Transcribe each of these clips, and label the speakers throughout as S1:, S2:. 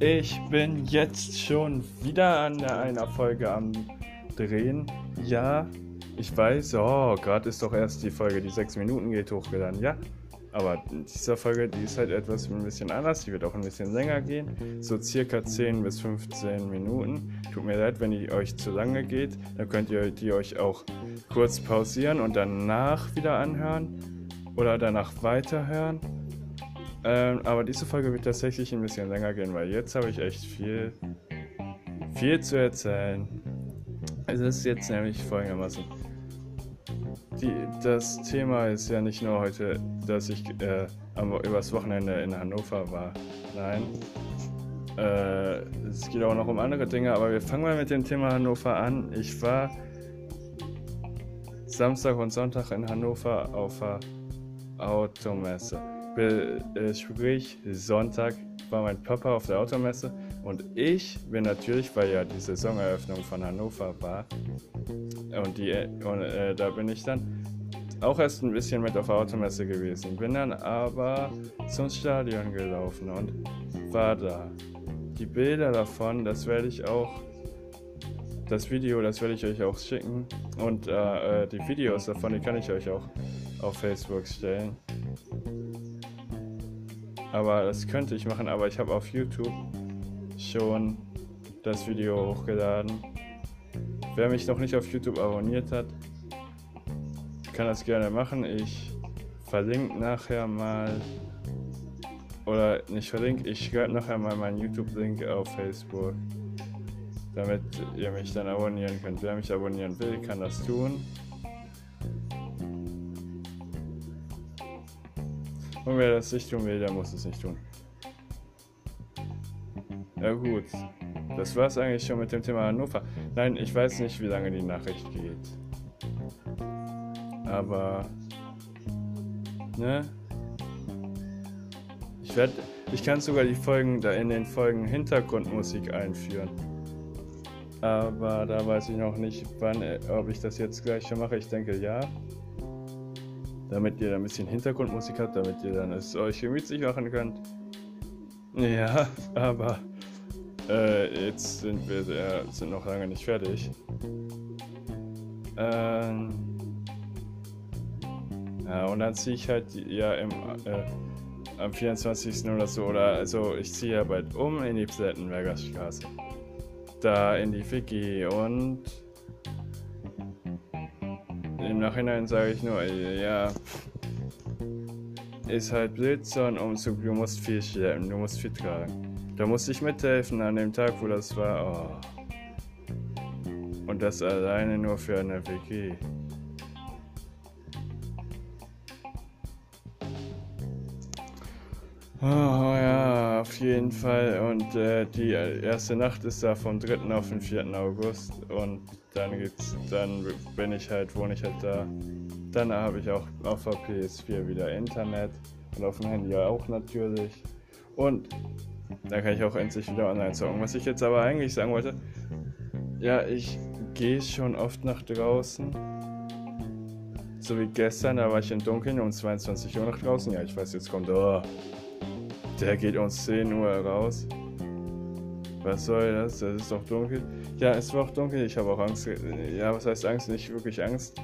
S1: Ich bin jetzt schon wieder an einer Folge am Drehen. Ja, ich weiß, oh, gerade ist doch erst die Folge, die sechs Minuten geht, hochgeladen. Ja, aber diese Folge, die ist halt etwas ein bisschen anders. Die wird auch ein bisschen länger gehen. So circa 10 bis 15 Minuten. Tut mir leid, wenn die euch zu lange geht. Dann könnt ihr die euch auch kurz pausieren und danach wieder anhören. Oder danach weiterhören. Ähm, aber diese Folge wird tatsächlich ein bisschen länger gehen, weil jetzt habe ich echt viel, viel zu erzählen. Es ist jetzt nämlich folgendermaßen. Die, das Thema ist ja nicht nur heute, dass ich äh, übers Wochenende in Hannover war. Nein. Äh, es geht auch noch um andere Dinge, aber wir fangen mal mit dem Thema Hannover an. Ich war Samstag und Sonntag in Hannover auf der Automesse. Äh, sprich, Sonntag war mein Papa auf der Automesse und ich bin natürlich, weil ja die Saisoneröffnung von Hannover war, und, die, und äh, da bin ich dann auch erst ein bisschen mit auf der Automesse gewesen. Bin dann aber zum Stadion gelaufen und war da. Die Bilder davon, das werde ich auch, das Video, das werde ich euch auch schicken. Und äh, äh die Videos davon, die kann ich euch auch auf Facebook stellen. Aber das könnte ich machen, aber ich habe auf YouTube schon das Video hochgeladen. Wer mich noch nicht auf YouTube abonniert hat, kann das gerne machen. Ich verlinke nachher mal oder nicht verlinke, ich schreibe nachher mal meinen YouTube-Link auf Facebook, damit ihr mich dann abonnieren könnt. Wer mich abonnieren will, kann das tun. Und wer das nicht tun will, der muss es nicht tun. Ja gut, das war's eigentlich schon mit dem Thema Hannover. Nein, ich weiß nicht, wie lange die Nachricht geht. Aber, ne? Ich werde, ich kann sogar die Folgen, da in den Folgen Hintergrundmusik einführen. Aber da weiß ich noch nicht, wann, ob ich das jetzt gleich schon mache. Ich denke ja damit ihr ein bisschen Hintergrundmusik habt, damit ihr dann es euch gemütlich machen könnt. Ja, aber äh, jetzt sind wir äh, sind noch lange nicht fertig. Ähm, ja, und dann ziehe ich halt ja im, äh, am 24. oder so, oder also ich ziehe ja bald um in die Plettenberger Straße. Da in die WG und im Nachhinein sage ich nur, ja, ist halt Blitzsonnenumzug, du musst viel schleppen, du musst viel tragen. Da musste ich mithelfen an dem Tag, wo das war. Oh. Und das alleine nur für eine WG. Oh ja, auf jeden Fall. Und äh, die erste Nacht ist da vom 3. auf den 4. August. Und dann geht's, dann bin ich halt, wohne ich halt da. Dann habe ich auch auf der PS4 wieder Internet und auf dem Handy auch natürlich. Und dann kann ich auch endlich wieder online zocken. Was ich jetzt aber eigentlich sagen wollte, ja, ich gehe schon oft nach draußen. So wie gestern, da war ich im Dunkeln um 22 Uhr nach draußen. Ja, ich weiß, jetzt kommt, oh, der geht um 10 Uhr raus. Was soll das? Das ist doch dunkel. Ja, es war auch dunkel. Ich habe auch Angst. Ja, was heißt Angst? Nicht wirklich Angst.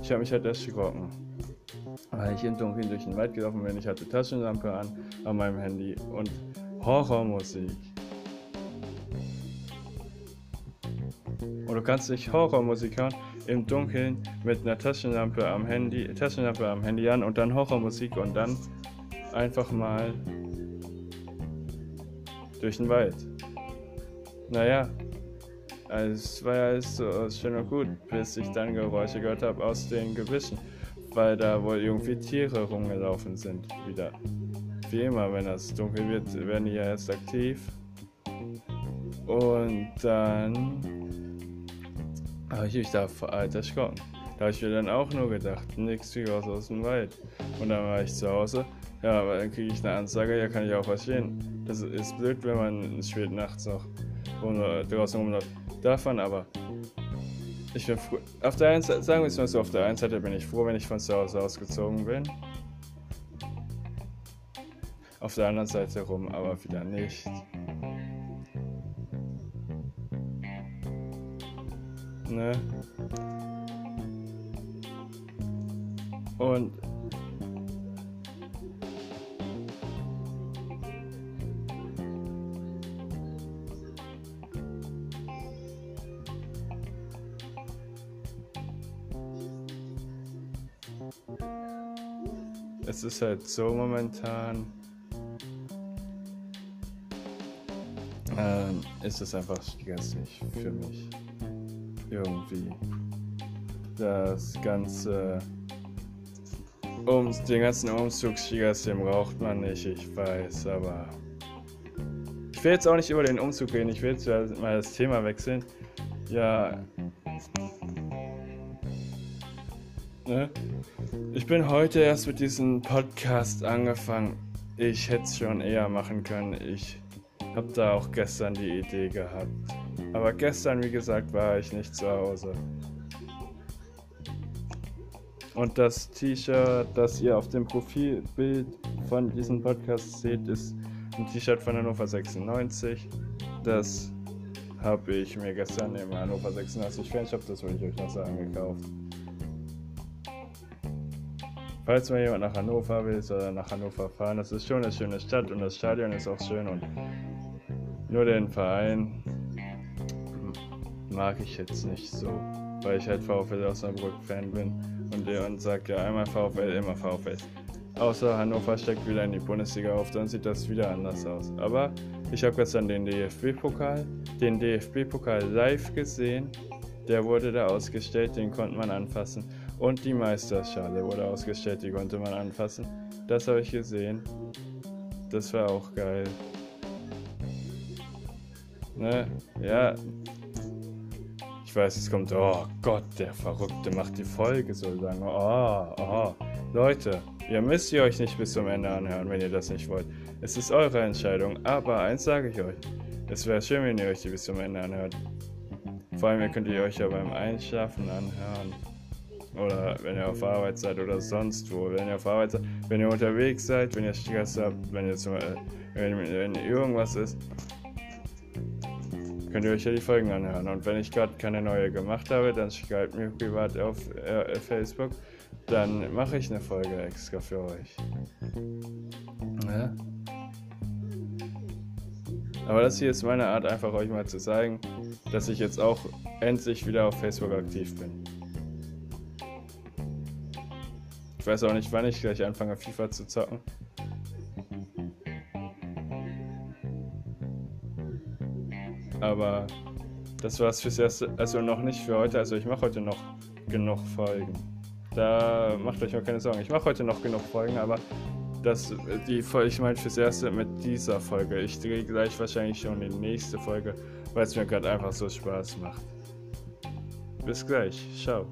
S1: Ich habe mich halt erschrocken. Weil ich im Dunkeln durch den Wald gelaufen bin. Ich hatte Taschenlampe an an meinem Handy und Horrormusik. Und du kannst nicht Horrormusik hören im Dunkeln mit einer Taschenlampe am Handy, Taschenlampe am Handy an und dann Horrormusik und dann einfach mal durch den Wald. Naja, es war ja alles so schön und gut, bis ich dann Geräusche gehört habe aus den Gebüschen, weil da wohl irgendwie Tiere rumgelaufen sind wieder. Wie immer, wenn es dunkel wird, werden die ja erst aktiv. Und dann habe ich mich da vor alter erschrocken. Da habe ich mir dann auch nur gedacht, nix wie raus aus dem Wald. Und dann war ich zu Hause ja, aber dann kriege ich eine Ansage, ja, kann ich auch verstehen. Das ist blöd, wenn man spät nachts noch draußen rumläuft. Davon aber. Ich bin froh. Auf der einen Seite, sagen wir es mal so, auf der einen Seite bin ich froh, wenn ich von zu Hause ausgezogen bin. auf der anderen Seite rum aber wieder nicht. Ne? Und es ist halt so momentan, ähm, ist es einfach stressig für mich. Irgendwie. Das ganze, um, den ganzen Umzugsstress, den braucht man nicht, ich weiß, aber ich will jetzt auch nicht über den Umzug reden, ich will jetzt mal das Thema wechseln. Ja, ne? Ich bin heute erst mit diesem Podcast angefangen. Ich hätte es schon eher machen können. Ich habe da auch gestern die Idee gehabt. Aber gestern, wie gesagt, war ich nicht zu Hause. Und das T-Shirt, das ihr auf dem Profilbild von diesem Podcast seht, ist ein T-Shirt von Hannover 96. Das habe ich mir gestern im Hannover 96 Fanshop, das wollte ich euch noch sagen, gekauft. Falls mal jemand nach Hannover will oder nach Hannover fahren, das ist schon eine schöne Stadt und das Stadion ist auch schön und nur den Verein mag ich jetzt nicht so, weil ich halt VfL Osnabrück-Fan bin und und sagt ja einmal VfL, immer VfL. Außer Hannover steckt wieder in die Bundesliga auf, dann sieht das wieder anders aus. Aber ich habe gestern den DFB-Pokal, den DFB-Pokal live gesehen. Der wurde da ausgestellt, den konnte man anfassen. Und die Meisterschale wurde ausgestellt, die konnte man anfassen. Das habe ich gesehen. Das war auch geil. Ne? Ja. Ich weiß, es kommt, oh Gott, der Verrückte macht die Folge so lang. Oh, oh. Leute, ihr müsst ihr euch nicht bis zum Ende anhören, wenn ihr das nicht wollt. Es ist eure Entscheidung, aber eins sage ich euch. Es wäre schön, wenn ihr euch die bis zum Ende anhört. Vor allem, ihr könnt ihr euch ja beim Einschlafen anhören. Oder wenn ihr auf Arbeit seid oder sonst wo. Wenn ihr auf Arbeit seid, wenn ihr unterwegs seid, wenn ihr Stress habt, wenn ihr zum, äh, wenn, wenn irgendwas ist, könnt ihr euch ja die Folgen anhören. Und wenn ich gerade keine neue gemacht habe, dann schreibt mir privat auf äh, Facebook. Dann mache ich eine Folge extra für euch. Ja? Aber das hier ist meine Art, einfach euch mal zu zeigen, dass ich jetzt auch endlich wieder auf Facebook aktiv bin. Ich weiß auch nicht, wann ich gleich anfange, FIFA zu zocken. Aber das war's fürs erste, also noch nicht für heute. Also ich mache heute noch genug Folgen. Da macht euch mal keine Sorgen. Ich mache heute noch genug Folgen, aber das, die Folge, ich meine fürs erste mit dieser Folge. Ich drehe gleich wahrscheinlich schon die nächste Folge, weil es mir gerade einfach so Spaß macht. Bis gleich. Ciao.